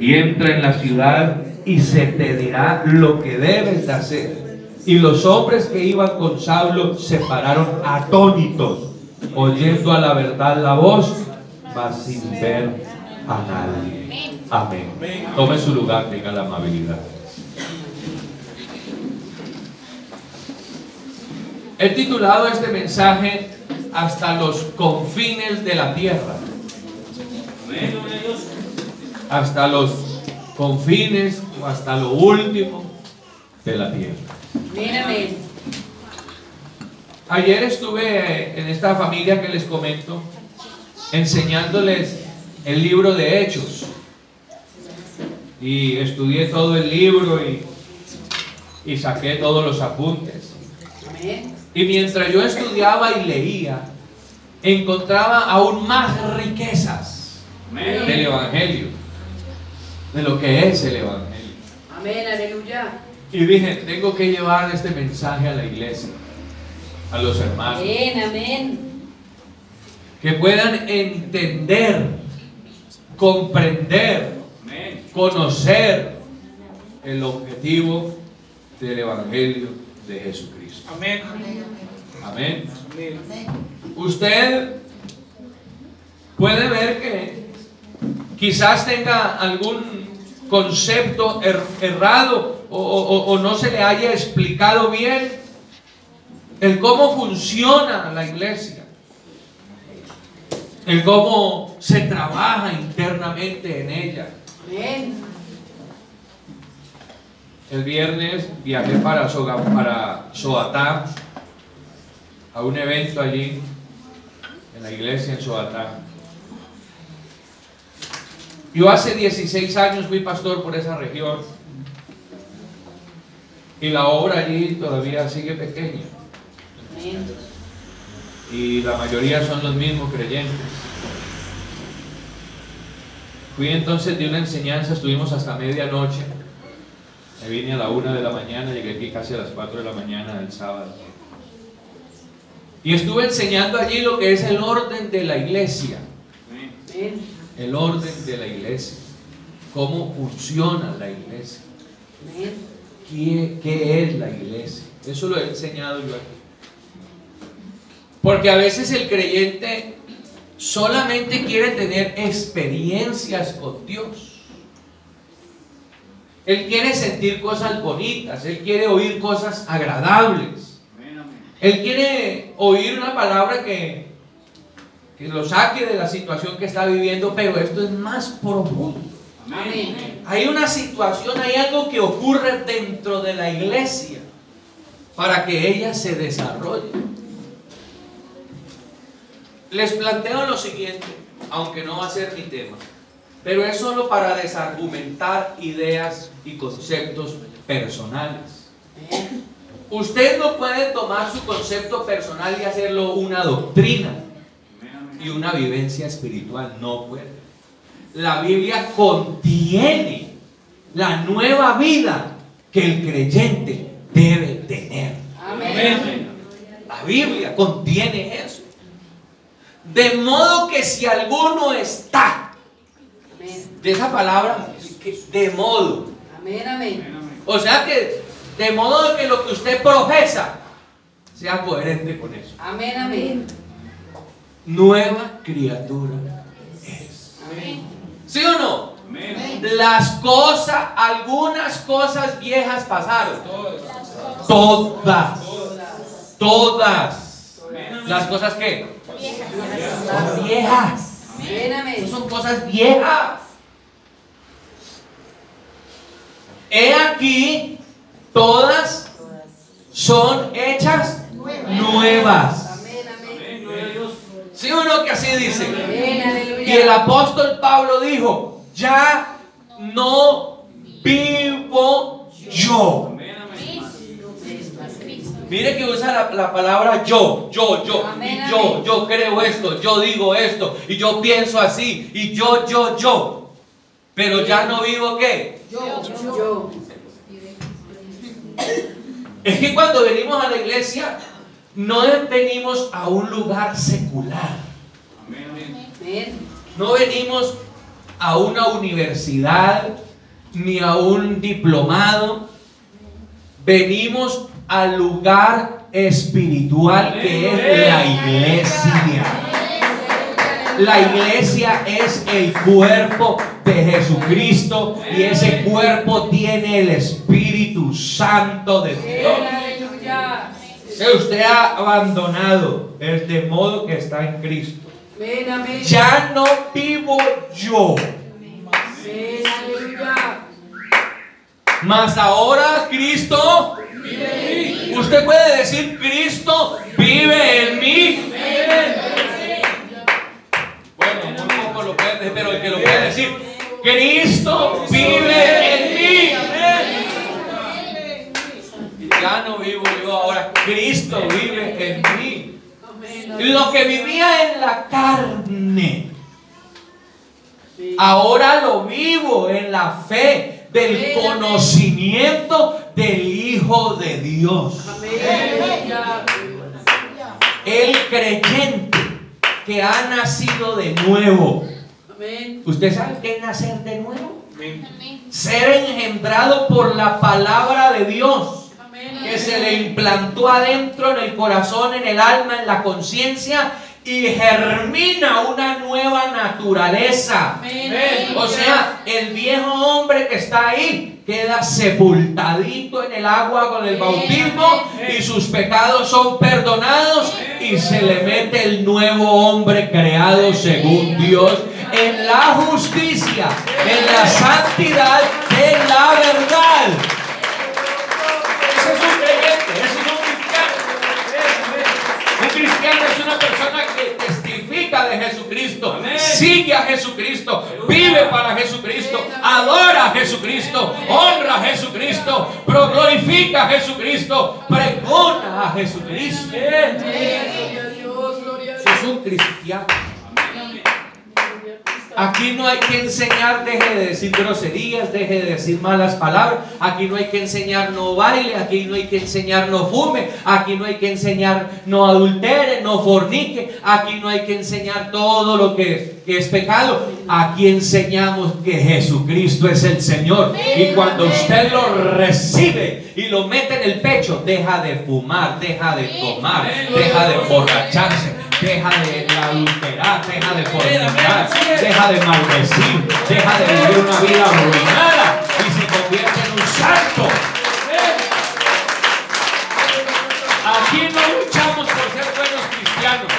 y entra en la ciudad y se te dirá lo que debes de hacer. Y los hombres que iban con Saulo se pararon atónitos, oyendo a la verdad la voz, mas sin ver a nadie. Amén. Tome su lugar, tenga la amabilidad. He titulado este mensaje hasta los confines de la tierra. Hasta los confines o hasta lo último de la tierra. Ayer estuve en esta familia que les comento enseñándoles el libro de Hechos. Y estudié todo el libro y, y saqué todos los apuntes. Y mientras yo estudiaba y leía, encontraba aún más riquezas del Evangelio, de lo que es el Evangelio. Amén, aleluya. Y dije, tengo que llevar este mensaje a la iglesia, a los hermanos. Amén, amén. Que puedan entender, comprender, conocer el objetivo del Evangelio de Jesucristo. Amén. Amén. Usted puede ver que quizás tenga algún concepto er- errado o, o- o no se le haya explicado bien el cómo funciona la iglesia, el cómo se trabaja internamente en ella. El viernes viajé para, Soga- para Soatá, a un evento allí, en la iglesia en Soatá. Yo hace 16 años fui pastor por esa región y la obra allí todavía sigue pequeña y la mayoría son los mismos creyentes. Fui entonces de una enseñanza, estuvimos hasta medianoche. Me vine a la una de la mañana, llegué aquí casi a las 4 de la mañana del sábado. Y estuve enseñando allí lo que es el orden de la iglesia. El orden de la iglesia. Cómo funciona la iglesia. Amén. ¿Qué, qué es la iglesia? Eso lo he enseñado yo aquí. Porque a veces el creyente solamente quiere tener experiencias con Dios. Él quiere sentir cosas bonitas, él quiere oír cosas agradables. Él quiere oír una palabra que, que lo saque de la situación que está viviendo, pero esto es más profundo. Amén. Hay una situación, hay algo que ocurre dentro de la iglesia para que ella se desarrolle. Les planteo lo siguiente, aunque no va a ser mi tema, pero es solo para desargumentar ideas y conceptos personales. Usted no puede tomar su concepto personal y hacerlo una doctrina y una vivencia espiritual, no puede. La Biblia contiene la nueva vida que el creyente debe tener. Amén. La Biblia contiene eso. De modo que si alguno está, de esa palabra, de modo, Amén. Amén. o sea que, de modo que lo que usted profesa sea coherente con eso. Amén. Amén. Nueva criatura es. ¿Sí o no? Las cosas, algunas cosas viejas pasaron. Todas. Todas. Las cosas que son viejas. Son cosas viejas. He aquí, todas son hechas nuevas. Amén. Amén. ¿Sí o no que así dice? Y el apóstol Pablo dijo, ya no vivo yo. Mire que usa la, la palabra yo, yo, yo, Amén, y yo, amén. yo creo esto, yo digo esto, y yo pienso así, y yo, yo, yo. Pero ya no vivo qué? Yo. Es que cuando venimos a la iglesia, no venimos a un lugar secular. No venimos a una universidad ni a un diplomado. Venimos al lugar espiritual que es la iglesia. La iglesia es el cuerpo de Jesucristo y ese cuerpo tiene el Espíritu Santo de Dios. Que usted ha abandonado el de modo que está en Cristo. Amén. Ya no vivo yo, mas ahora Cristo Usted puede decir Cristo vive en mí. Bueno, muy poco lo puede decir, pero el que lo puede decir, Cristo vive en mí. Ya no vivo yo ahora, Cristo vive en mí. Lo que vivía en la carne, ahora lo vivo en la fe del conocimiento del Hijo de Dios. El creyente que ha nacido de nuevo. ¿Usted sabe qué es nacer de nuevo? Ser engendrado por la palabra de Dios. Que se le implantó adentro en el corazón, en el alma, en la conciencia y germina una nueva naturaleza. Amén. O sea, el viejo hombre que está ahí queda sepultadito en el agua con el bautismo y sus pecados son perdonados y se le mete el nuevo hombre creado según Dios en la justicia, en la santidad, en la verdad. Ese es un creyente, ese es un cristiano. Un cristiano es una persona que testifica de Jesucristo, sigue a Jesucristo, vive para Jesucristo, adora a Jesucristo, honra a Jesucristo, glorifica a Jesucristo, pregona a Jesucristo. Es un cristiano. Aquí no hay que enseñar, deje de decir groserías, deje de decir malas palabras. Aquí no hay que enseñar no baile, aquí no hay que enseñar no fume, aquí no hay que enseñar no adultere, no fornique, aquí no hay que enseñar todo lo que, es pecado. Aquí enseñamos que Jesucristo es el Señor. Y cuando usted lo recibe y lo mete en el pecho, deja de fumar, deja de tomar, deja de emborracharse, deja de adulterar, deja de fornicar, deja de maldecir, deja de vivir una vida arruinada y se convierte en un santo. Aquí no luchamos por ser buenos cristianos,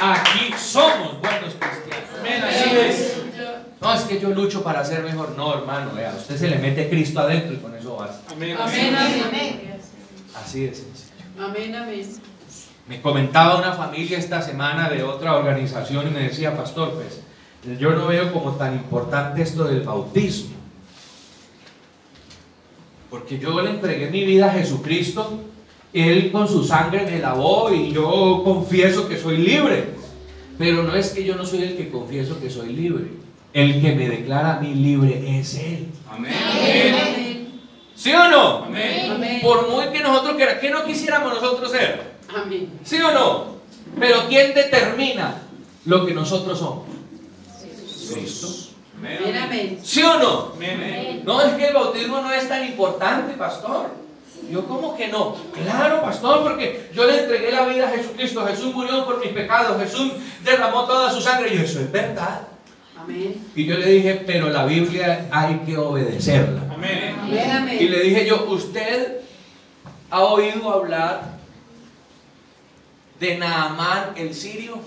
aquí somos buenos cristianos. No, es que yo lucho para ser mejor. No, hermano, vea, usted se le mete Cristo adentro y con eso basta. Amén, amén. Así sencillo. Amén, amén. Me comentaba una familia esta semana de otra organización y me decía, pastor, pues yo no veo como tan importante esto del bautismo. Porque yo le entregué mi vida a Jesucristo, Él con su sangre me lavó y yo confieso que soy libre. Pero no es que yo no soy el que confieso que soy libre. El que me declara a mí libre es Él. Amén. ¿Sí o no? Amén. Por muy que nosotros queramos, ¿qué no quisiéramos nosotros ser? Amén. ¿Sí o no? Pero ¿quién determina lo que nosotros somos? Cristo. ¿Sí o no? No, es que el bautismo no es tan importante, pastor. Yo, ¿cómo que no? Claro, pastor, porque yo le entregué la vida a Jesucristo. Jesús murió por mis pecados. Jesús derramó toda su sangre. Y eso es verdad. Amén. Y yo le dije, pero la Biblia hay que obedecerla. Amén, Y amén. le dije yo, ¿usted ha oído hablar de Naamán el sirio?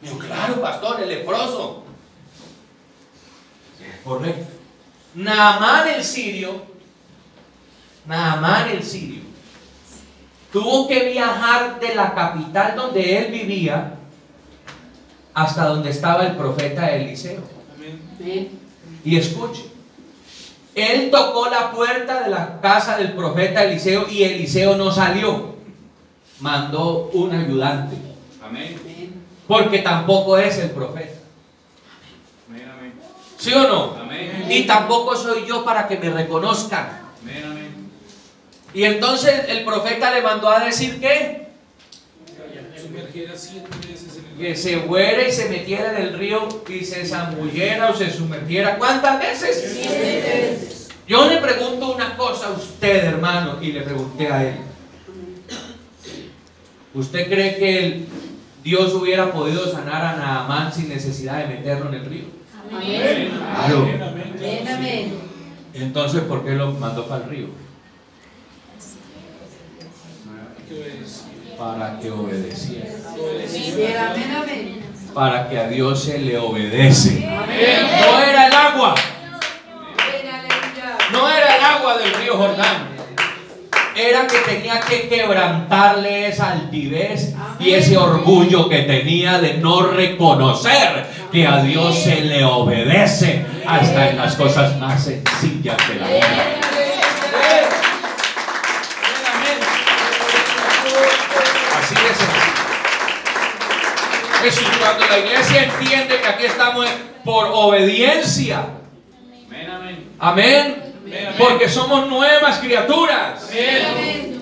Digo, claro, pastor, el leproso. Correcto. Naamán el sirio, Naamán el sirio, tuvo que viajar de la capital donde él vivía hasta donde estaba el profeta Eliseo. Amén. Y escuche, él tocó la puerta de la casa del profeta Eliseo y Eliseo no salió. Mandó un ayudante, Amén. porque tampoco es el profeta. ¿Sí o no? Y tampoco soy yo para que me reconozcan. Y entonces el profeta le mandó a decir que que se fuera y se metiera en el río y se zambullera o se sumergiera. ¿Cuántas veces? Siete veces. Yo le pregunto una cosa a usted, hermano, y le pregunté a él. ¿Usted cree que el Dios hubiera podido sanar a Naamán sin necesidad de meterlo en el río? Amén. Claro. Amén. Entonces, ¿por qué lo mandó para el río? Para que obedeciera. Para que a Dios se le obedece. No era el agua, no era el agua del río Jordán. Era que tenía que quebrantarle esa altivez y ese orgullo que tenía de no reconocer que a Dios se le obedece hasta en las cosas más sencillas de la vida. Así sencillo. Eso, cuando la iglesia entiende que aquí estamos por obediencia, Amén, amén. amén, porque somos nuevas criaturas,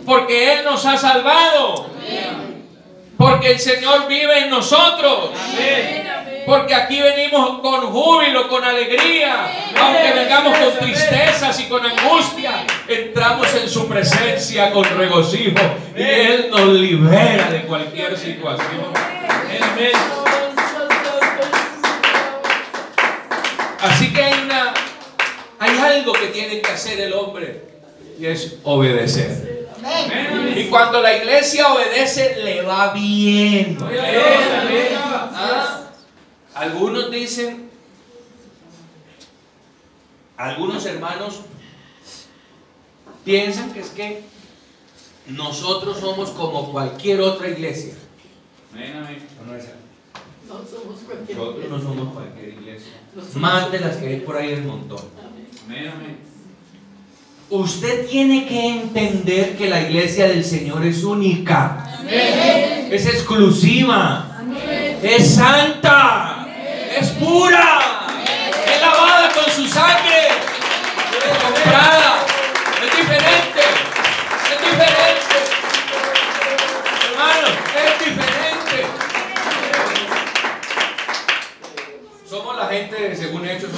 porque Él nos ha salvado, porque el Señor vive en nosotros. Porque aquí venimos con júbilo, con alegría, aunque vengamos con tristezas y con angustia, entramos en su presencia con regocijo y Él nos libera de cualquier situación. Así que hay una, hay algo que tiene que hacer el hombre y es obedecer. Y cuando la iglesia obedece, le va bien. Ah, Algunos dicen, algunos hermanos piensan que es que nosotros somos como cualquier otra iglesia. Nosotros no somos cualquier iglesia. Más de las que hay por ahí el montón. Usted tiene que entender que la iglesia del Señor es única. Es exclusiva. Es santa. Es pura. Es lavada con su sangre.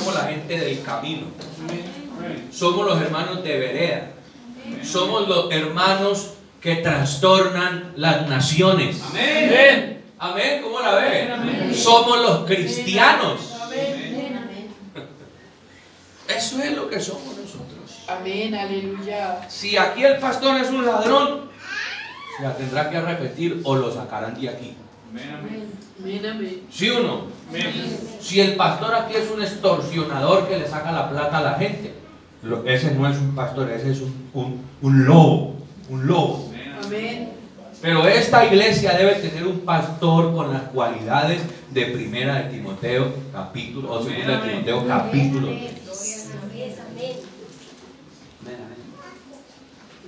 Somos la gente del camino. Somos los hermanos de vereda. Somos los hermanos que trastornan las naciones. Amén. Amén, ¿cómo la ve? Somos los cristianos. Eso es lo que somos nosotros. Amén, aleluya. Si aquí el pastor es un ladrón, se la tendrá que repetir o lo sacarán de aquí. ¿Sí o no? Si el pastor aquí es un extorsionador que le saca la plata a la gente, lo- ese no es un pastor, ese es un, un- un lobo, un lobo. Amén. Pero esta iglesia debe tener un pastor con las cualidades de primera de Timoteo capítulo, o segunda de Timoteo capítulo.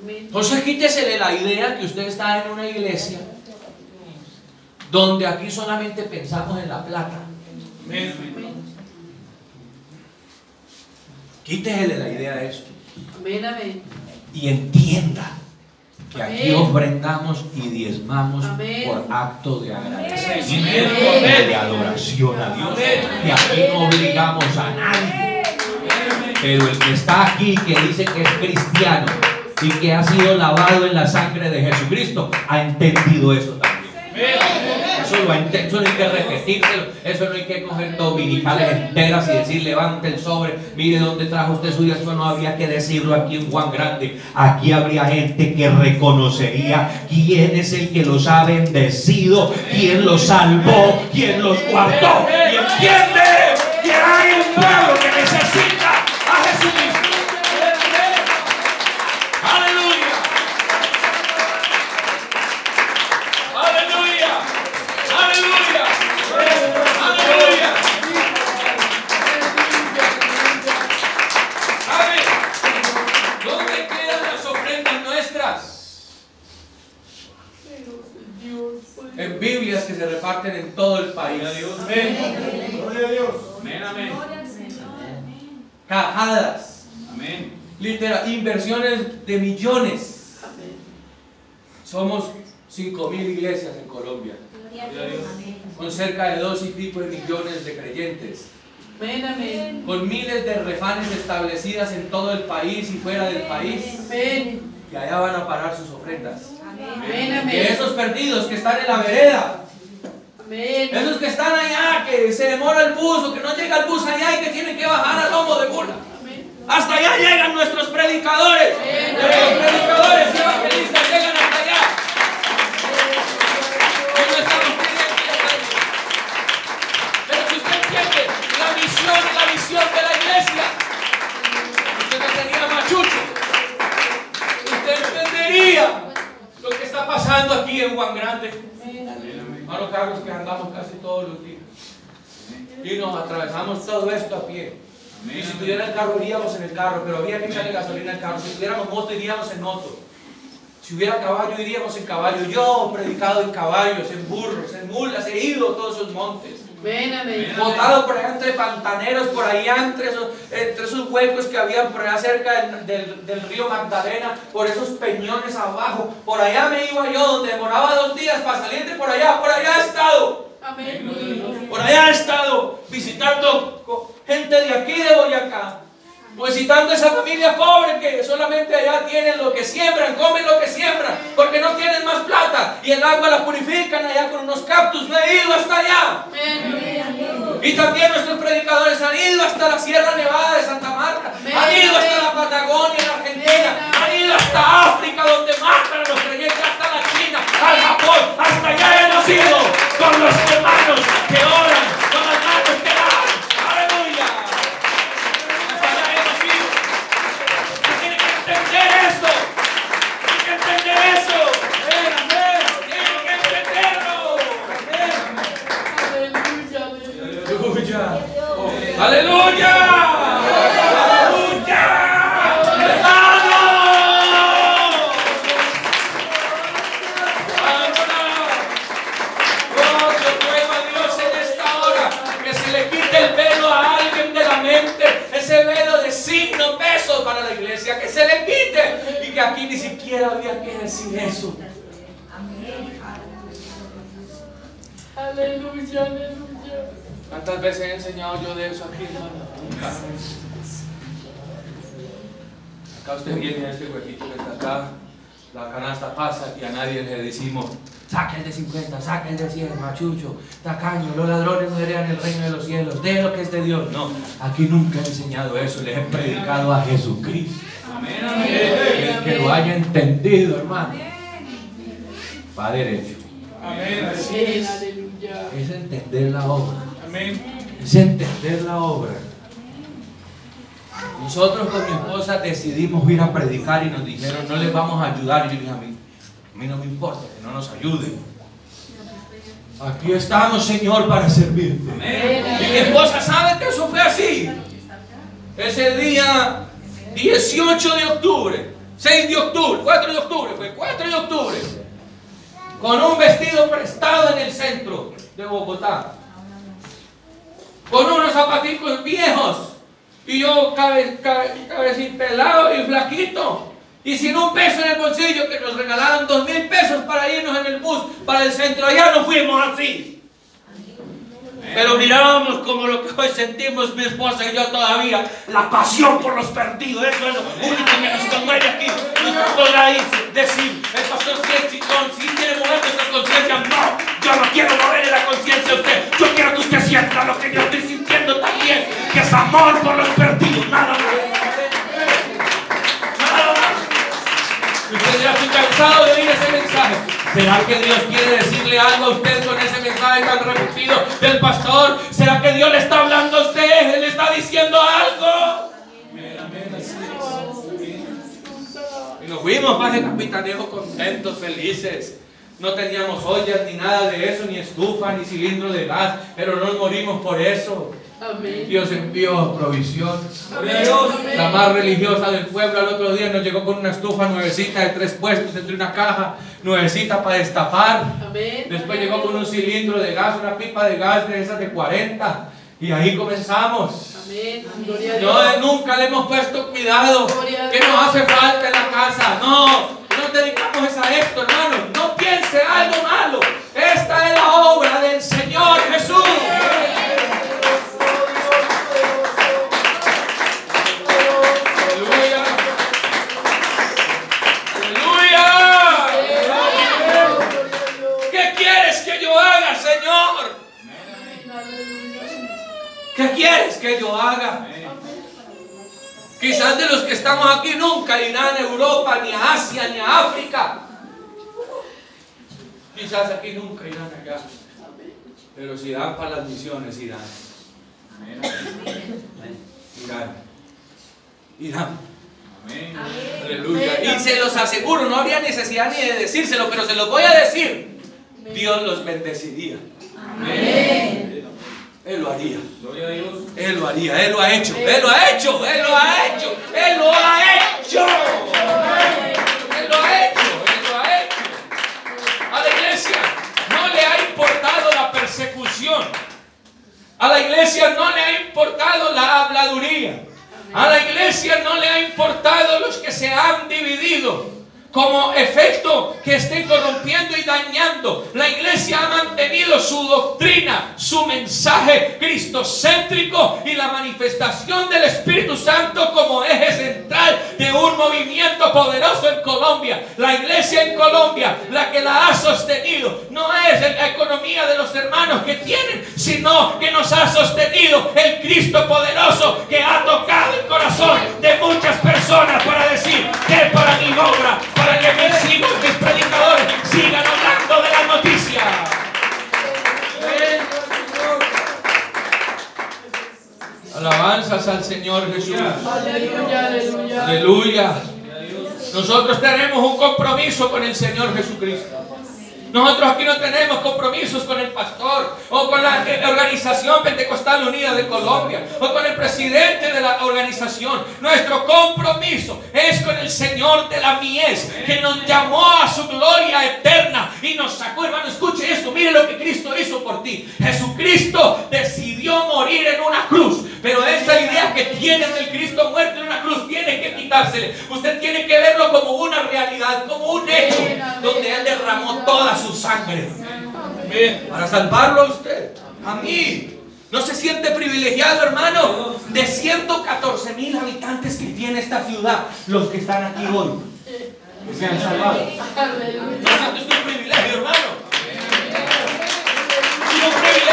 Entonces quítesele la idea que usted está en una iglesia donde aquí solamente pensamos en la plata. Quítesele la idea de amén. y entienda que aquí ofrendamos y diezmamos Amén. por acto de agradecimiento Amén. y de adoración a Dios. Y aquí no obligamos a nadie. Pero el que está aquí, que dice que es cristiano y que ha sido lavado en la sangre de Jesucristo, ha entendido eso también. Eso, no hay que repetírselo, eso no hay que coger dominicales enteras y decir levante el sobre, mire dónde trajo usted su eso no habría que decirlo aquí en Juan Grande. Aquí habría gente que reconocería quién es el que los ha bendecido, quién los salvó, quién los guardó y entiende que hay un pueblo Cajadas. Literal, inversiones de millones. Amén. Somos 5 mil iglesias en Colombia. con cerca de dos y pico de millones de creyentes, Amén, amén. con miles de refanes establecidas en todo el país y fuera del país, Amén. que allá van a parar sus ofrendas. Amén, Que amén. esos perdidos que están en la vereda, Amén. esos que están allá, que se demora el bus o que no llega el bus allá y que tienen que bajar al lomo de. Amén. Hasta allá llegan nuestros predicadores. Nuestros predicadores y evangelistas llegan hasta allá. Y no estamos pidiendo Pero si usted entiende la misión, la visión de la iglesia, usted no sería machucho. Usted entendería lo que está pasando aquí en Juan Grande. Hermano Carlos, que andamos casi todos los días. Y nos atravesamos todo esto a pie. Y si tuviera el carro, iríamos en el carro, pero había que echarle gasolina al carro. Si tuviéramos moto, iríamos en moto. Si hubiera caballo, iríamos en caballo. Yo he predicado en caballos, en burros, en mulas, he ido a todos esos montes. Botado por allá entre pantaneros, por allá entre esos, entre esos huecos que habían por allá cerca del, del- del río Magdalena, por esos peñones abajo. Por allá me iba yo, donde demoraba dos días para salir de por allá. Por allá he estado. Amén. Por allá he estado visitando gente de aquí de Boyacá. Visitando esa familia pobre que solamente allá tienen lo que siembran, comen lo que siembran, porque no tienen más plata. Y el agua la purifican allá con unos cactus. No he ido hasta allá. Y también nuestros predicadores han ido hasta la Sierra Nevada de Santa Marta, han ido hasta la Patagonia en Argentina, han ido hasta África donde matan a los creyentes, hasta la China, al Japón, hasta allá hemos ido con los hermanos que oran, con las manos que dan. 50, saca el de 100, machucho, tacaño, los ladrones no heredan el reino de los cielos, de lo que es de Dios. No, aquí nunca he enseñado eso, les he predicado a Jesucristo. El que lo haya entendido, hermano, va derecho. Amén. Es entender la obra. Es entender la obra. Nosotros con mi esposa decidimos ir a predicar y nos dijeron, no les vamos a ayudar. Y yo dije, a mí, a mí no me importa que no nos ayuden. Aquí estamos, Señor, para servirte. Y mi esposa sabe que eso fue así. Ese día 18 de octubre, 6 de octubre, 4 de octubre, fue 4 de octubre, con un vestido prestado en el centro de Bogotá, con unos zapaticos viejos, y yo cabe, cabe, cabecipelado y flaquito, y sin un peso en el bolsillo, que nos regalaron dos mil pesos para irnos en el bus para el centro, allá nos fuimos así. Pero mirábamos como lo que hoy sentimos mi esposa y yo todavía, la pasión por los perdidos, eso es lo único que nos conmueve aquí. Podrá irse- decir, el pastor chingón, sí quiere mover nuestras conciencias. No, yo no quiero moverle la conciencia a usted. Yo quiero que usted sienta lo que yo estoy sintiendo también, que es amor por los perdidos, nada más. Usted ya estoy cansado de oír ese mensaje. ¿Será que Dios quiere decirle algo a usted con ese mensaje tan repetido del pastor? ¿Será que Dios le está hablando a usted? ¿Él le está diciendo algo? Y nos fuimos más de capitaneo contentos, felices. No teníamos ollas ni nada de eso, ni estufa, ni cilindro de gas, pero no morimos por eso. Amén. Dios envió provisión. Amén. La más religiosa del pueblo al otro día nos llegó con una estufa nuevecita de tres puestos entre una caja nuevecita para destapar. Amén. Después llegó con un cilindro de gas, una pipa de gas de esas de 40. Y ahí comenzamos. Amén. No, nunca le hemos puesto cuidado. Dios. nos hace falta en la casa. No, Pero si dan para las misiones, irán. Irán. Irán. Aleluya. Y se los aseguro, no habría necesidad ni de decírselo, pero se los voy a decir. Dios los bendeciría. Él lo haría. Él lo haría. Él lo ha hecho. Él lo ha hecho. Él lo ha hecho. Él lo ha hecho. A la iglesia no le ha importado la habladuría. A la iglesia no le ha importado los que se han dividido como efecto que esté corrompiendo y dañando. La iglesia ha mantenido su doctrina, su mensaje cristocéntrico y la manifestación del Espíritu Santo como eje central de un movimiento poderoso en Colombia. La iglesia en Colombia, la que la ha sostenido, no es la economía de los hermanos que tienen, sino que nos ha sostenido el Cristo poderoso que ha tocado el corazón de muchas personas para decir que para mi obra, para que mis hijos, mis predicadores sigan hablando de la noticia. Alabanzas al Señor Jesús. Aleluya, aleluya. Aleluya. Nosotros tenemos un compromiso con el Señor Jesucristo. Nosotros aquí no tenemos compromisos con el pastor o con la eh, organización Pentecostal Unida de Colombia o con el presidente de la organización. Nuestro compromiso es con el Señor de la mies que nos llamó a su gloria eterna y nos sacó. Hermano, escuche esto. Mire lo que Cristo hizo por ti. Jesucristo decidió morir en una cruz. Pero esa idea que tienen del Cristo muerto en una cruz tiene que quitársele. Usted tiene que verlo como una realidad, como un hecho, donde Él derramó toda su sangre para salvarlo a usted, a mí. ¿No se siente privilegiado, hermano? De 114 mil habitantes que tiene esta ciudad, los que están aquí hoy, que se han salvado. Aleluya. ¿No siente un privilegio, hermano? Es un privilegio.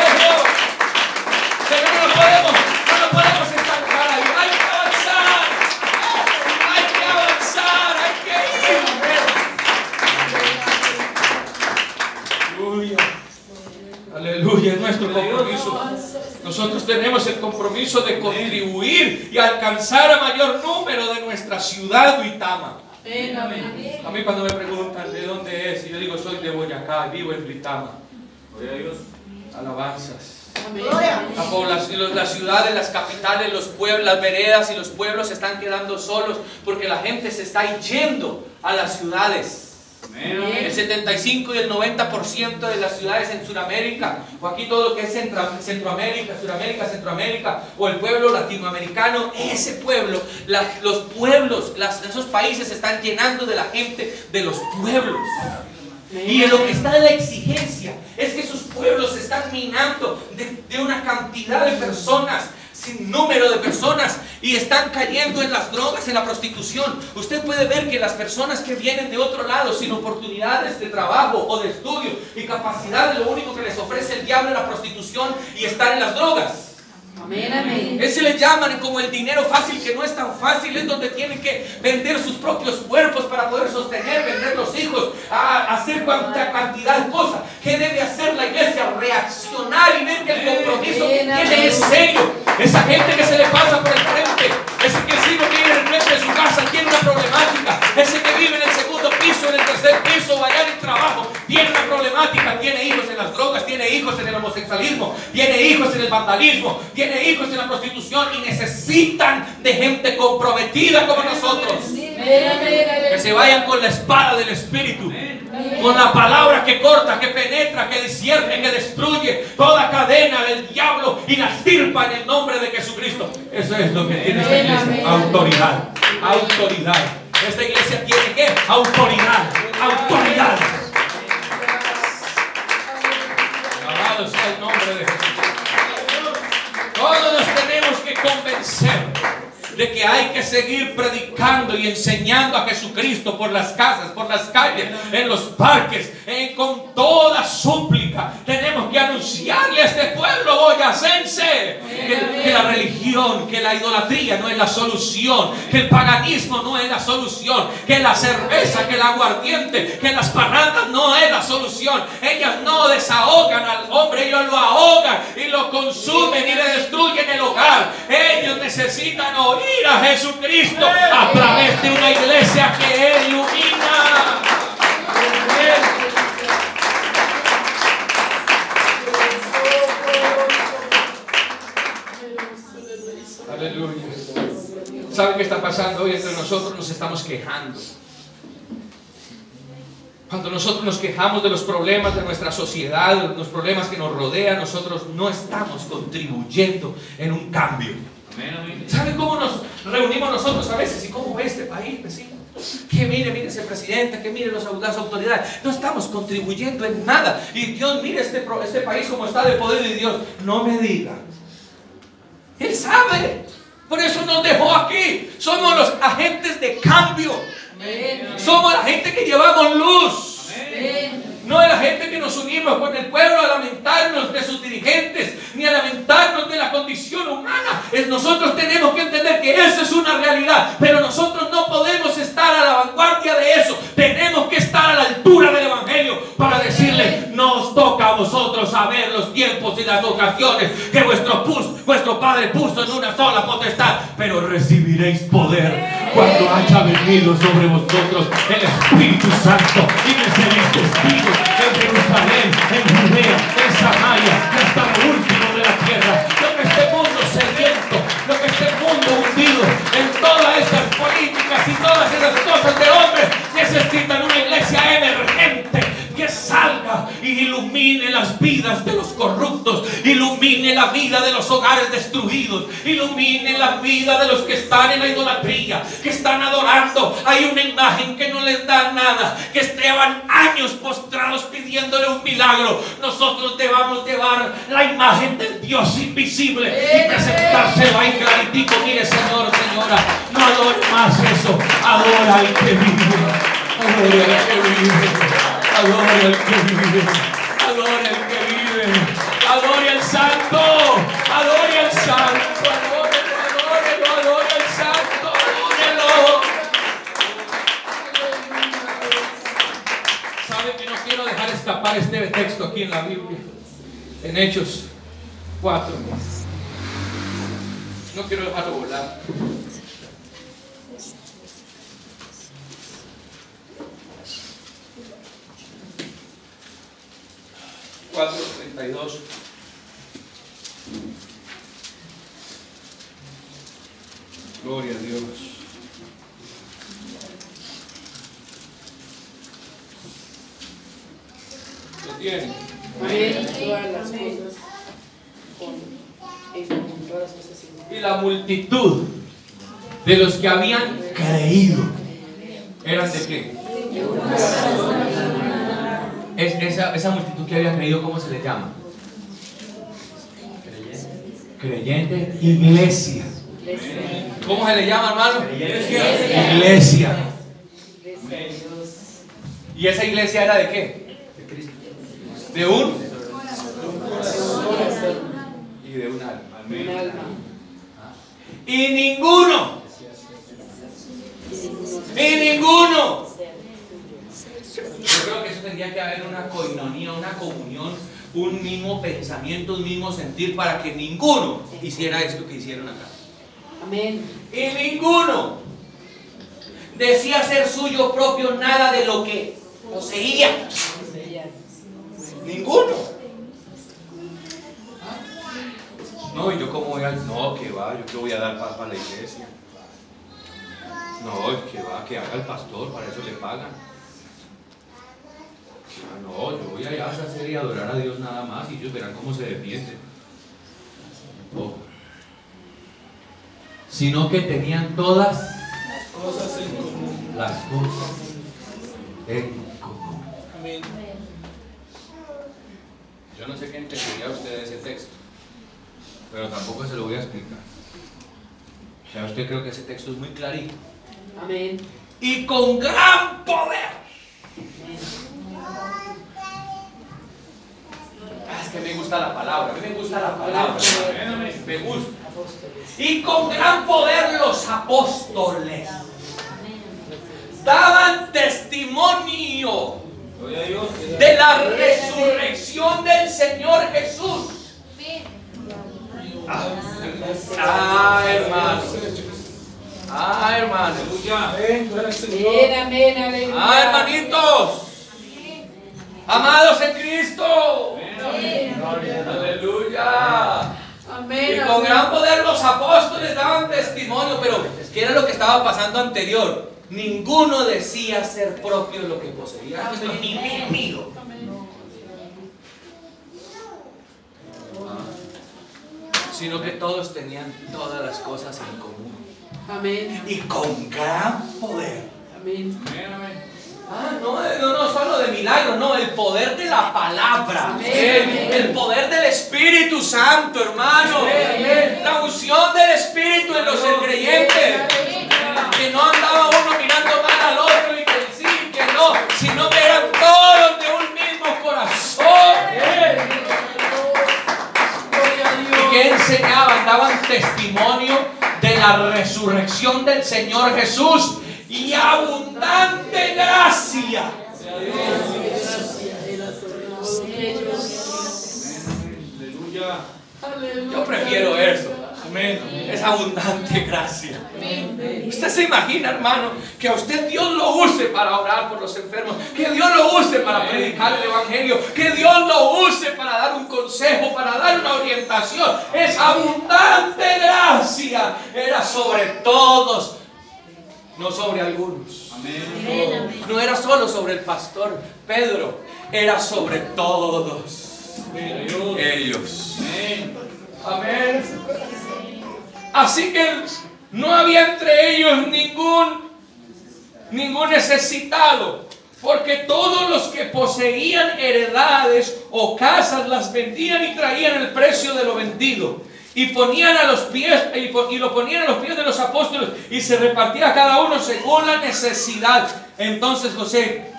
Aleluya. Es nuestro compromiso. Nosotros tenemos el compromiso de contribuir y alcanzar a mayor número de nuestra ciudad Uitama. Amén, amén. A mí cuando me preguntan de dónde es, y yo digo soy de Boyacá, vivo en Uitama. Alabanzas. La población, las ciudades, las capitales, los pueblos, las veredas y los pueblos se están quedando solos porque la gente se está yendo a las ciudades. El 75 y el 90% de las ciudades en Sudamérica, o aquí todo lo que es Centroamérica, Sudamérica, Centroamérica, o el pueblo latinoamericano, ese pueblo, los pueblos, esos países se están llenando de la gente de los pueblos. Y en lo que está la exigencia es que esos pueblos se están minando de una cantidad de personas, sin número de personas, y están cayendo en las drogas, en la prostitución. Usted puede ver que las personas que vienen de otro lado, sin oportunidades de trabajo o de estudio y capacidad, lo único que les ofrece el diablo es la prostitución y estar en las drogas. Amén, amén. Ese le llaman como el dinero fácil, que no es tan fácil, es donde tienen que vender sus propios cuerpos para poder sostener, vender los hijos, a- hacer cuanta cantidad de cosas. ¿Qué debe hacer la iglesia? Reaccionar y ver que el compromiso que tiene es serio. Esa gente que se le pasa por el frente, ese que vive en el frente de su casa tiene una problemática, ese que vive en el segundo piso, en el tercer piso, en el trabajo, tiene una problemática, tiene hijos en las drogas, tiene hijos en el homosexualismo, tiene hijos en el vandalismo, tiene hijos en la prostitución y necesitan de gente comprometida como nosotros. Que se vayan con la espada del Espíritu. Con la palabra que corta, que penetra, que discierne, que destruye toda cadena del diablo y la estirpa en el nombre de Jesucristo. Eso es lo que tiene esta iglesia. Autoridad. Autoridad. Esta iglesia tiene que autoridad. Autoridad. Alabado sea el nombre de Jesús. Todos nos tenemos que convencer de que hay que seguir predicando y enseñando a Jesucristo por las casas, por las calles, en los parques, con toda súplica. Tenemos que anunciarle a este pueblo boyacense que, que la religión, que la idolatría no es la solución, que el paganismo no es la solución, que la cerveza, que el aguardiente, que las parrandas no es la solución. Ellas no desahogan al hombre, ellos lo ahogan y lo consumen y le destruyen el hogar. Ellos necesitan oír a Jesucristo a través de una iglesia que Él ilumina. Aleluya. ¿Saben qué está pasando hoy entre nosotros? Nos estamos quejando. Cuando nosotros nos quejamos de los problemas de nuestra sociedad, los problemas que nos rodean, nosotros no estamos contribuyendo en un cambio. ¿Saben cómo nos reunimos nosotros a veces y cómo ve este país, vecino? Que mire, mire ese presidente, que mire los, las autoridades. No estamos contribuyendo en nada. Y Dios, mire este, este país como está de poder de Dios. No me diga. Él sabe. Por eso nos dejó aquí. Somos los agentes de cambio. Amén. Somos la gente que llevamos luz. Amén. No es la gente que nos unimos con el pueblo a lamentarnos de sus dirigentes, ni a lamentarnos de la condición humana. Nosotros tenemos que entender que esa es una realidad, pero nosotros no podemos estar a la vanguardia de eso. Tenemos que estar a la altura del Evangelio para decirle, nos toca a vosotros saber los tiempos y las ocasiones que vuestro, pus- vuestro Padre puso en una sola potestad, pero recibiréis poder cuando haya venido sobre vosotros el Espíritu Santo y me seréis testigos en Jerusalén, en Judea, en Samaria, hasta lo último de la tierra. Lo que este mundo sediento, lo que este mundo hundido en todas estas políticas y todas esas cosas de hombres necesitan una iglesia emergente y ilumine las vidas de los corruptos, ilumine la vida de los hogares destruidos, ilumine la vida de los que están en la idolatría, que están adorando. Hay una imagen que no les da nada, que llevan años postrados pidiéndole un milagro. Nosotros debamos llevar la imagen del Dios invisible y presentárselo ahí claritico. Mire, Señor, Señora, no adore más eso, adora al que vive. Adore al que vive. Adore al que vive. Adore al que vive. Adore al santo. Adore al santo. Adórelo, adórelo, adore al santo. Adórelo. ¿Sabe que no quiero dejar escapar este texto aquí en la Biblia? En Hechos 4. No quiero dejarlo volar. Cuatro treinta y dos. Gloria a Dios. ¿Lo tienen? Y la multitud de los que habían creído eran de qué? Es, esa, esa multitud que había creído, ¿cómo se le llama? Creyente, iglesia. ¿Cómo se le llama, hermano? Iglesia. Iglesia. Dios. ¿Y esa iglesia era de qué? De un y de un alma. Un alma. Y ninguno, y ninguno. Yo creo que eso tendría que haber una coinonía, una comunión, un mismo pensamiento, un mismo sentir para que ninguno hiciera esto que hicieron acá. Amén. Y ninguno decía ser suyo propio nada de lo que poseía. Ninguno. No, y yo como voy a... No, que va, yo que voy a dar para, para la iglesia. No, que va, que haga el pastor, para eso le pagan. Ah, no, yo voy allá a hacer y adorar a Dios nada más y ellos verán cómo se defienden. No. Sino que tenían todas Cosas en común. las cosas en común. Amén. Yo no sé qué entendería usted de ese texto, pero tampoco se lo voy a explicar. O sea, usted creo que ese texto es muy clarito. Amén. Y con gran poder. Ah, es que me gusta la palabra, a mí me gusta la palabra. Me gusta. Y con gran poder los apóstoles daban testimonio de la resurrección del Señor Jesús. Ah, hermano. Ah, hermano. Amén, aleluya. Ah, hermanitos. Amados en Cristo. Aleluya. Amén. Y con amén. gran poder los apóstoles daban testimonio, pero ¿qué era lo que estaba pasando anterior? Ninguno decía ser propio lo que poseía. Ah, esto es mi- mi- mío. Sino que todos tenían todas las cosas en común. Amén. Y con gran poder. Amén. Amén, amén. Ah, no, no, no solo de milagro, no, el poder de la palabra. El, el poder del Espíritu Santo, hermano. La unción del Espíritu en los creyentes. Que no andaba uno mirando mal al otro y que sí, que no, sino que eran todos de un mismo corazón. ¿Y que enseñaban? Daban testimonio de la resurrección del Señor Jesús y abundante gracia. Yo prefiero eso. Amén. Es abundante gracia. Usted se imagina, hermano, que a usted Dios lo use para orar por los enfermos, que Dios lo use para predicar el Evangelio, que Dios lo use para dar un consejo, para dar una orientación. Es abundante gracia. Era sobre todos, no sobre algunos. Amén. No era solo sobre el pastor Pedro, era sobre todos ellos. Amén. Amén. Así que no había entre ellos ningún ningún necesitado, porque todos los que poseían heredades o casas las vendían y traían el precio de lo vendido y ponían a los pies y, lo ponían a los pies de los apóstoles y se repartía a cada uno según la necesidad. Entonces José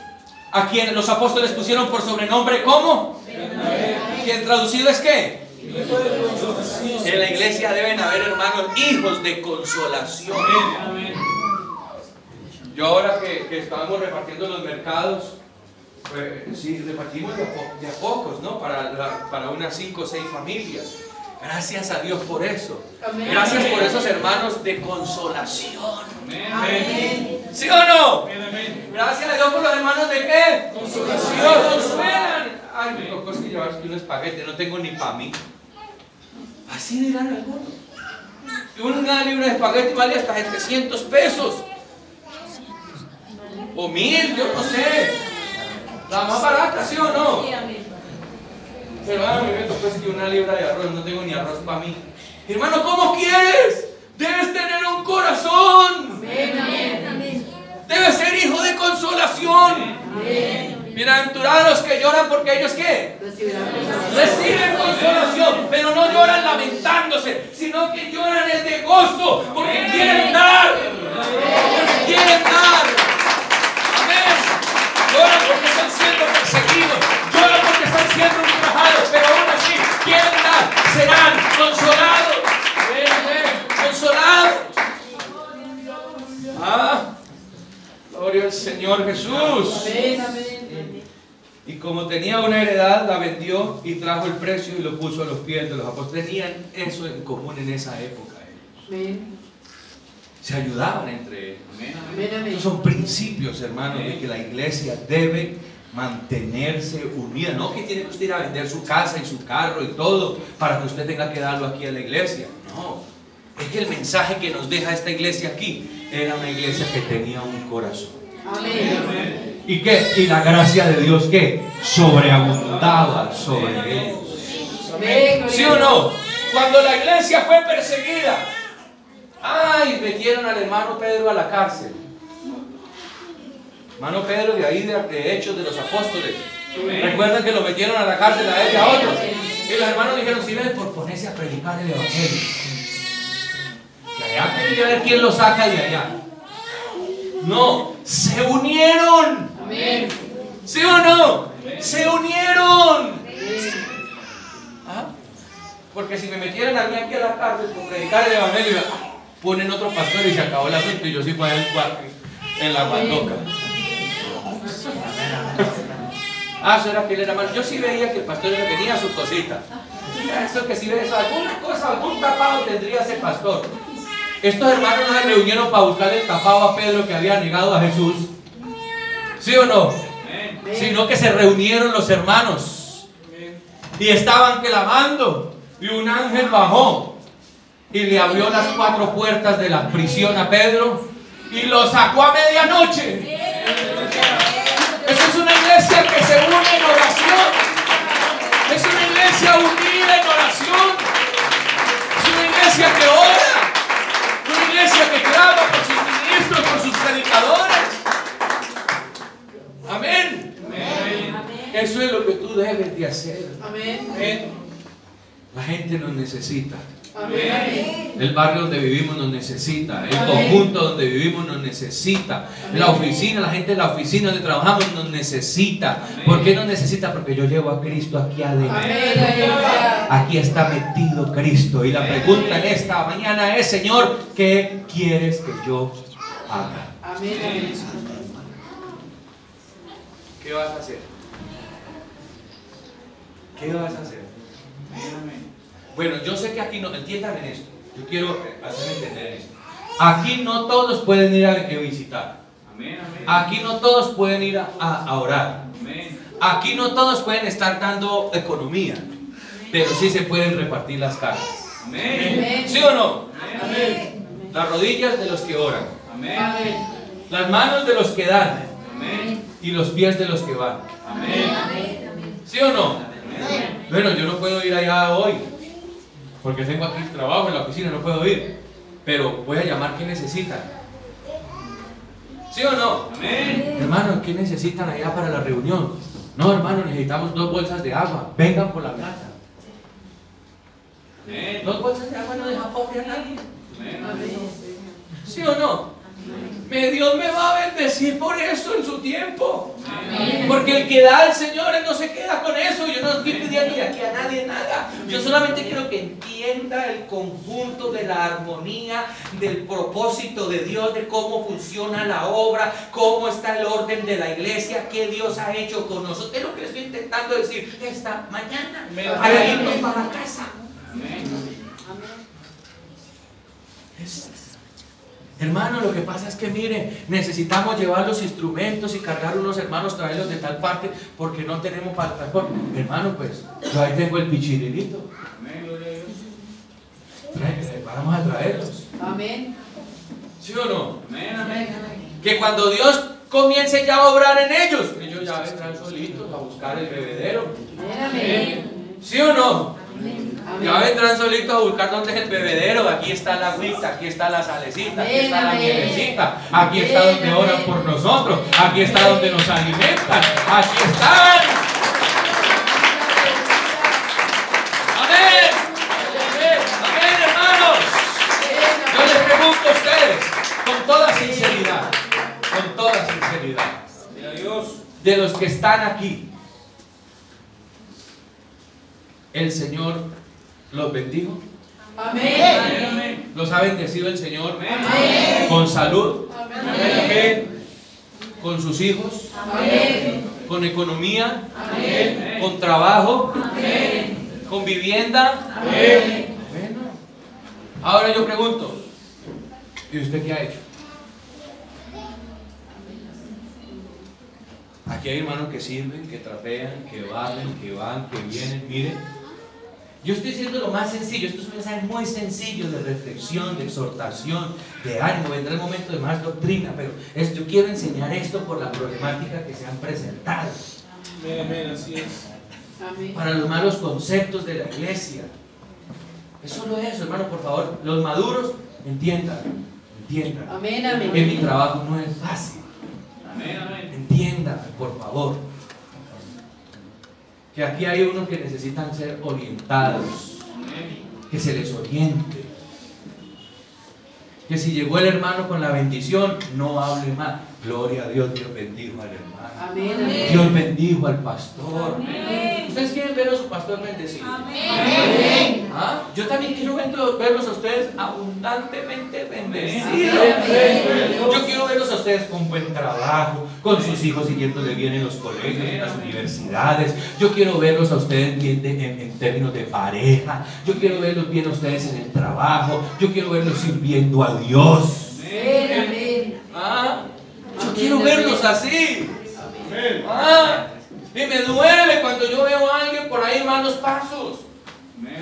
a quien los apóstoles pusieron por sobrenombre ¿cómo? Que traducido es qué? En la iglesia deben haber hermanos hijos de consolación. Yo ahora que, que estábamos repartiendo los mercados, pues, sí, repartimos de a, pocos, ¿no? Para, para unas cinco o seis familias. Gracias a Dios por eso. Amén. Gracias por esos hermanos de consolación. Amén. Amén. ¿Sí o no? Amén. Amén. Gracias a Dios por los hermanos de qué? Consolación. Consuelan. Ay, me tocó es que llevar un espaguete, no tengo ni para mí. Así dirán algunos. Y una libra de espagueti vale hasta 700 pesos. O mil, yo no sé. La más barata, ¿sí o no? Pero ahora me meto pues que una libra de arroz, no tengo ni arroz para mí. Hermano, ¿cómo quieres? Debes tener un corazón. Debes ser hijo de consolación. Bienaventurados los que lloran porque ellos qué? Reciben consolación, pero no lloran lamentándose, sino que lloran el de gozo, porque quieren dar. Consolados. Consolados. Ah, gloria al Señor Jesús. Y como tenía una heredad, la vendió y trajo el precio y lo puso a los pies de los apóstoles. Tenían eso en común en esa época. ellos. Amén. Se ayudaban entre ellos. Estos son principios, hermanos, de que la iglesia debe mantenerse unida. No que tiene que usted ir a vender su casa y su carro y todo para que usted tenga que darlo aquí a la iglesia. No. Es que el mensaje que nos deja esta iglesia aquí era una iglesia que tenía un corazón. Amén. ¿Y qué? Y la gracia de Dios que sobreabundaba sobre ellos. ¿Sí o no? Cuando la iglesia fue perseguida, ay, metieron al hermano Pedro a la cárcel. Hermano Pedro de ahí de, de Hechos de los Apóstoles. Recuerdan que lo metieron a la cárcel a él y a otros. Y los hermanos dijeron, si ven por ponerse a predicar el Evangelio. Que allá allá, tiene que ver quién lo saca de allá. No, se unieron. Amén. ¿Sí o no? Se unieron. ¿Ah? Porque si me metieran a mí aquí a la cárcel por predicar el evangelio, ponen otro pastor y se acabó el asunto y yo sí para el cuarto en la guandoca. Ah, eso era que él era malo. Yo sí veía que el pastor tenía sus cositas. Eso que si ves, alguna cosa, algún tapado tendría ese pastor. Estos hermanos no se reunieron para buscar el tapado a Pedro que había negado a Jesús. ¿Sí o no? Sino que se reunieron los hermanos y estaban clamando. Y un ángel bajó y le abrió las cuatro puertas de la prisión a Pedro y lo sacó a medianoche. Se une en oración. Es una iglesia unida en oración. Es una iglesia que ora. Una iglesia que clama por sus ministros, por sus predicadores. Amén. Amén. Eso es lo que tú debes de hacer. Amén. Amén. La gente nos necesita. Amén. El barrio donde vivimos nos necesita. El Amén. conjunto donde vivimos nos necesita. La oficina, la gente de la oficina donde trabajamos nos necesita. ¿Por qué nos necesita? Porque yo llevo a Cristo aquí adentro. Aquí está metido Cristo. Y la pregunta en esta mañana es, Señor, ¿qué quieres que yo haga? Amén. ¿Qué vas a hacer? ¿Qué vas a hacer? Amén. Bueno, yo sé que aquí no, entiendan en esto. Yo quiero hacerme entender esto. Aquí no todos pueden ir a visitar. Aquí no todos pueden ir a, a- orar. Amén. Aquí no todos pueden estar dando economía. Pero sí se pueden repartir las cargas. ¿Sí o no? Amén. Las rodillas de los que oran. Las manos de los que dan. Amén. Y los pies de los que van. Amén. ¿Sí o no? Amén. Bueno, yo no puedo ir allá hoy. Porque tengo aquí trabajo en la oficina, no puedo ir. Pero voy a llamar qué necesitan. ¿Sí o no? Amén. Hermanos, ¿qué necesitan allá para la reunión? No, hermano, necesitamos dos bolsas de agua. Vengan por la plata. Amén. Dos bolsas de agua no deja pobre a nadie. Amén. ¿Sí o no? Me Dios me va a bendecir por eso en su tiempo. Porque el que da al Señor él no se queda con eso. Yo no estoy pidiendo aquí a nadie nada. Yo solamente quiero que entienda el conjunto de la armonía, del propósito de Dios, de cómo funciona la obra, cómo está el orden de la iglesia, qué Dios ha hecho con nosotros. Es lo que estoy intentando decir esta mañana. Para irnos para casa. Amén. Hermano, lo que pasa es que mire, necesitamos llevar los instrumentos y cargar unos hermanos, traerlos de tal parte porque no tenemos para el transporte. Hermano, pues yo ahí tengo el pichirilito. Amén. Gloria a Dios. Trae- Vamos a traerlos. Amén. ¿Sí o no? Amén. Amén. Que cuando Dios comience ya a obrar en ellos, ellos ya vendrán solitos a buscar el bebedero. Amén. ¿Sí o no? Ya vendrán solitos a buscar dónde es el bebedero. Aquí está la agüita, aquí está la salecita, aquí está la mielecita, aquí está donde oran por nosotros, aquí está donde nos alimentan, aquí están. Amén. Amén, hermanos. Yo les pregunto a ustedes, con toda sinceridad, con toda sinceridad, de los que están aquí, el Señor los bendijo. Amén. Amén. ¿Los ha bendecido el Señor Amén. con salud, Amén. con sus hijos, Amén. con economía, Amén. con trabajo, con vivienda? Amén. Bueno, ahora yo pregunto, ¿y usted qué ha hecho? Aquí hay hermanos que sirven, que trapean, que valen, que van, que vienen. Miren, yo estoy diciendo lo más sencillo. Esto es un mensaje muy sencillo de reflexión, de exhortación, de ánimo. Vendrá el momento de más doctrina, pero es- yo quiero enseñar esto por la problemática que se han presentado, Amén. Amén. Así es. Amén. para los malos conceptos de la iglesia. Es solo eso, hermano, por favor. Los maduros, entiendan, entiendan Amén. que mi Amén. trabajo no es fácil. Amén. Amén. Entiendan, por favor. Que aquí hay unos que necesitan ser orientados, que se les oriente. Que si llegó el hermano con la bendición, no hable más. Gloria a Dios, Dios bendijo al hermano. Amén. Dios bendijo al pastor. Amén. ¿Ustedes quieren ver a su pastor bendecido? Amén. ¿Ah? Yo también quiero verlo- verlos a ustedes abundantemente bendecidos. Yo quiero verlos a ustedes con buen trabajo, con sus hijos siguiéndole bien en los colegios, en las universidades. Yo quiero verlos a ustedes bien de- en, en términos de pareja. Yo quiero verlos bien a ustedes en el trabajo. Yo quiero verlos sirviendo a Dios. Quiero verlos así. Ah, y me duele cuando yo veo a alguien por ahí malos pasos.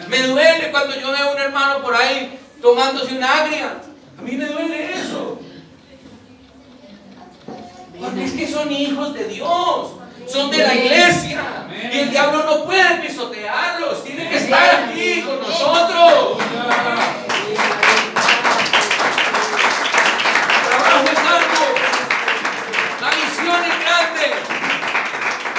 Me duele cuando yo veo a un hermano por ahí tomándose una agria. A mí me duele eso. Porque es que son hijos de Dios. Son de la iglesia. Y el diablo no puede pisotearlos. Tiene que estar aquí con nosotros. El trabajo es algo. La misión es grande.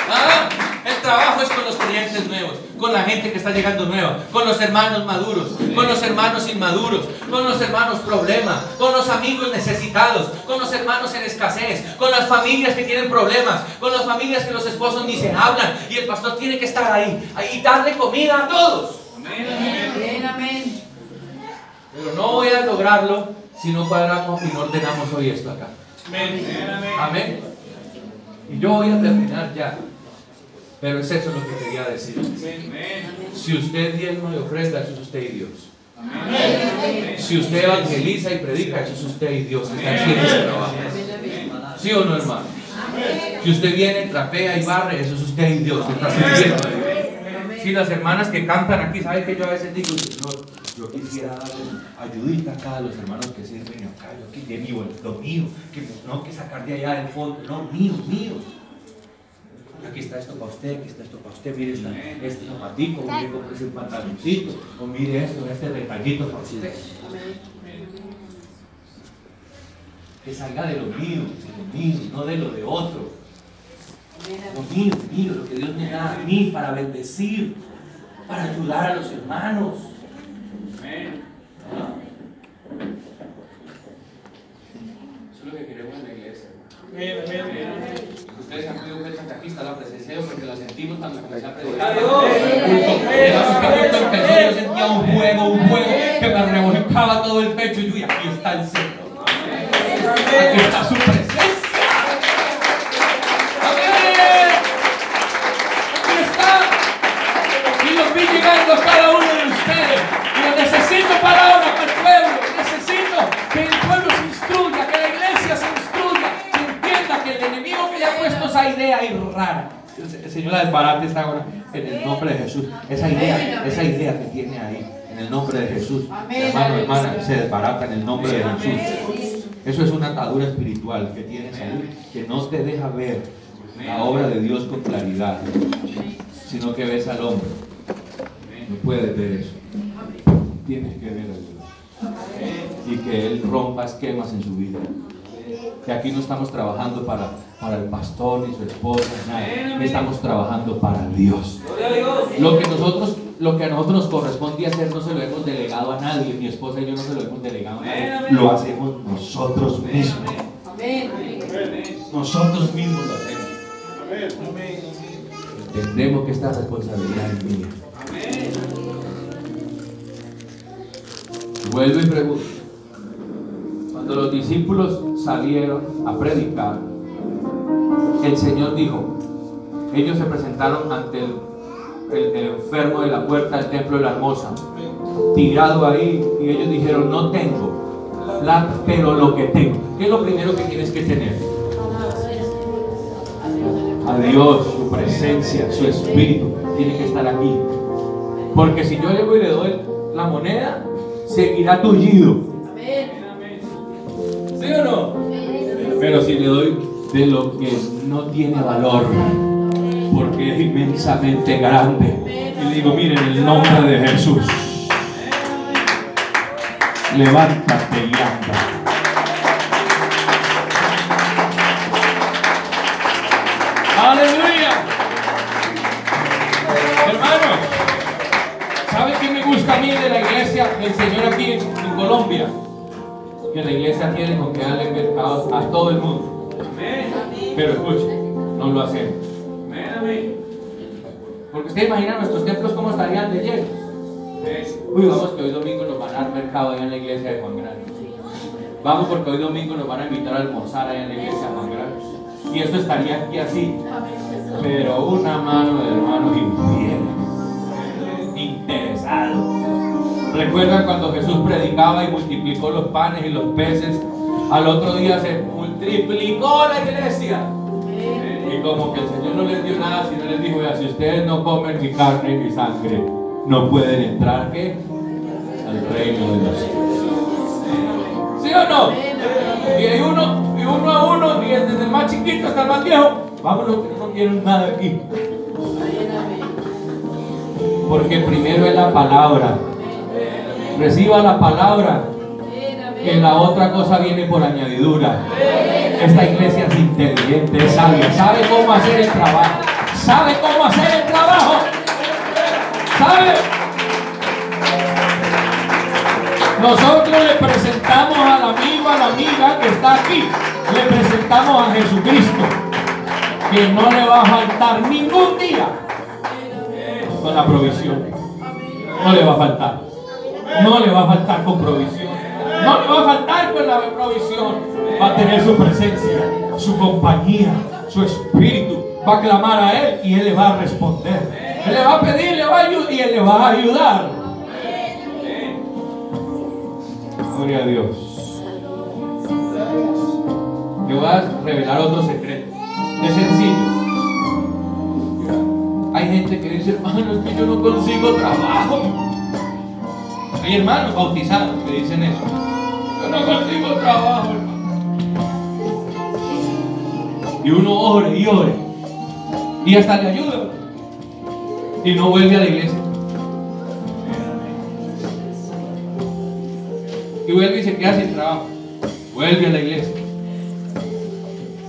Ah, El trabajo es con los creyentes nuevos, con la gente que está llegando nueva, con los hermanos maduros, con los hermanos inmaduros, con los hermanos problemas, con los amigos necesitados, con los hermanos en escasez, con las familias que tienen problemas, con las familias que los esposos ni se hablan y el pastor tiene que estar ahí, ahí y darle comida a todos. Amén. Amén. Pero no voy a lograrlo si no cuadramos y no ordenamos hoy esto acá. Amén. Y yo voy a terminar ya. Pero es eso lo que quería decir. Si usted diezma y ofrenda, eso es usted y Dios. Si usted evangeliza y predica, eso es usted y Dios. Está haciendo ese trabajo. ¿Sí o no, hermano? Si usted viene, trapea y barre, eso es usted y Dios. Está. Si las hermanas que cantan aquí, ¿saben que yo a veces digo, Señor, yo quisiera darle ayudita acá a los hermanos que sirven acá, yo aquí de mí, bueno, lo mío, que no que sacar de allá del fondo, no, mío, mío. Aquí está esto para usted, aquí está esto para usted, mire esta, este zapatico, mire cómo es el pantaloncito, o mire esto, este detallito para usted. Que salga de lo mío, de lo mío, no de lo de otro. Lo mío, mío, lo que Dios me da a mí para bendecir, para ayudar a los hermanos. ¿Ah? Eso es lo que queremos en la iglesia. Ustedes han podido ver está la presencia de porque la sentimos cuando comencé a predicar. Yo sentía un fuego, un fuego que me revolcaba todo el pecho y yo, y aquí está el Señor. Aquí está está ahora en el nombre de Jesús. Esa idea, esa idea que tiene ahí, en el nombre de Jesús. Hermano, hermana, se desbarata en el nombre de Jesús. Eso es una atadura espiritual que tienes ahí, que no te deja ver la obra de Dios con claridad, sino que ves al hombre. No puedes ver eso. Tienes que ver a Dios. Y que Él rompa esquemas en su vida. Que aquí no estamos trabajando para, para el pastor ni su esposa, nada. Estamos trabajando para Dios. Lo que nosotros, lo que a nosotros nos corresponde hacer no se lo hemos delegado a nadie. Mi esposa y yo no se lo hemos delegado a nadie. Lo hacemos nosotros mismos. Nosotros mismos lo hacemos. Entendemos que esta responsabilidad es mía. Vuelvo y pregunto. Cuando los discípulos salieron a predicar, el Señor dijo, ellos se presentaron ante el, enfermo de la puerta del templo de la hermosa, tirado ahí, y ellos dijeron, no tengo plata, pero lo que tengo. ¿Qué es lo primero que tienes que tener? a Dios, su presencia, su espíritu, tiene que estar aquí. Porque si yo llego y le doy la moneda, seguirá tullido. Pero si le doy de lo que no tiene valor, porque es inmensamente grande, y le digo, miren, en el nombre de Jesús, levántate y anda. Aleluya. Hermano, ¿sabe qué me gusta a mí de la iglesia del Señor aquí en Colombia? Que la iglesia tiene con que darle mercado a todo el mundo. Pero escuche, no lo hacemos. Porque usted imagina nuestros templos cómo estarían de llenos. Uy, vamos que hoy domingo nos van a dar mercado allá en la iglesia de Juan Grande. Vamos porque hoy domingo nos van a invitar a almorzar allá en la iglesia de Juan Grande. Y eso estaría aquí así. Pero una mano de hermanos infieles, interesados. ¿Recuerdan cuando Jesús predicaba y multiplicó los panes y los peces? Al otro día se multiplicó la iglesia. Y como que el Señor no les dio nada, sino les dijo, "Vea, si ustedes no comen mi carne y mi sangre, no pueden entrar ¿qué? al reino de los cielos. ¿Sí o no? Y hay uno, y uno a uno, y desde el más chiquito hasta el más viejo, vámonos que no quieren nada aquí. Porque primero es la palabra. Reciba la palabra, que la otra cosa viene por añadidura. Esta iglesia es inteligente, es sabia, sabe cómo hacer el trabajo. Sabe cómo hacer el trabajo. ¿Sabe? Nosotros le presentamos al amigo, a la amiga que está aquí. Le presentamos a Jesucristo. Que no le va a faltar ningún día con la provisión. No le va a faltar. No le va a faltar con provisión. No le va a faltar con la provisión. Va a tener su presencia, su compañía, su espíritu. Va a clamar a Él y Él le va a responder. Él le va a pedir le va a ayudar, y Él le va a ayudar. Gloria a Dios. Yo voy a revelar otro secreto. Es sencillo. Hay gente que dice, hermano, es que yo no consigo trabajo. Hay hermanos bautizados que dicen eso. Yo no consigo trabajo, hermano. Y uno ore y ore. Y hasta le ayuda. Y no vuelve a la iglesia. Y vuelve y se queda sin trabajo. Vuelve a la iglesia.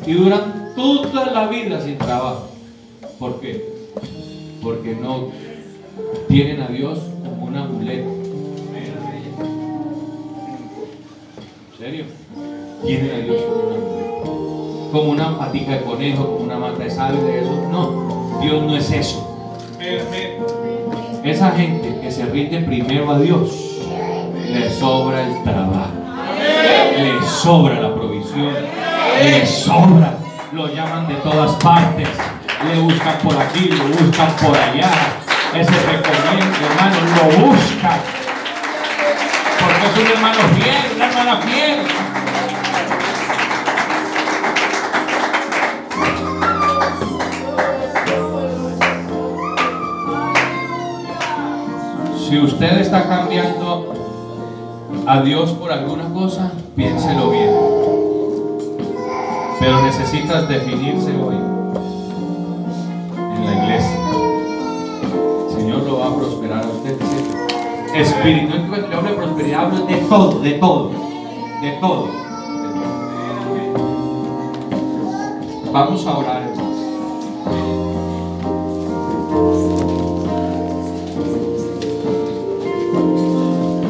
Y duran toda la vida sin trabajo. ¿Por qué? Porque no tienen a Dios como un amuleto. ¿En serio? Tienen a Dios como una patica de conejo, como una mata de sable, eso. No, Dios no es eso. Esa gente que se rinde primero a Dios, le sobra el trabajo, le sobra la provisión, le sobra. Lo llaman de todas partes, le buscan por aquí, lo buscan por allá. Ese recomiendo, hermano, lo buscan. Es un hermano fiel, una hermana fiel. Si usted está cambiando a Dios por alguna cosa, piénselo bien. Pero necesitas definirse hoy en la iglesia. Señor lo va a prosperar a usted. ¿sí? Espíritu, hablo de todo, de todo. de todo. Vamos a orar.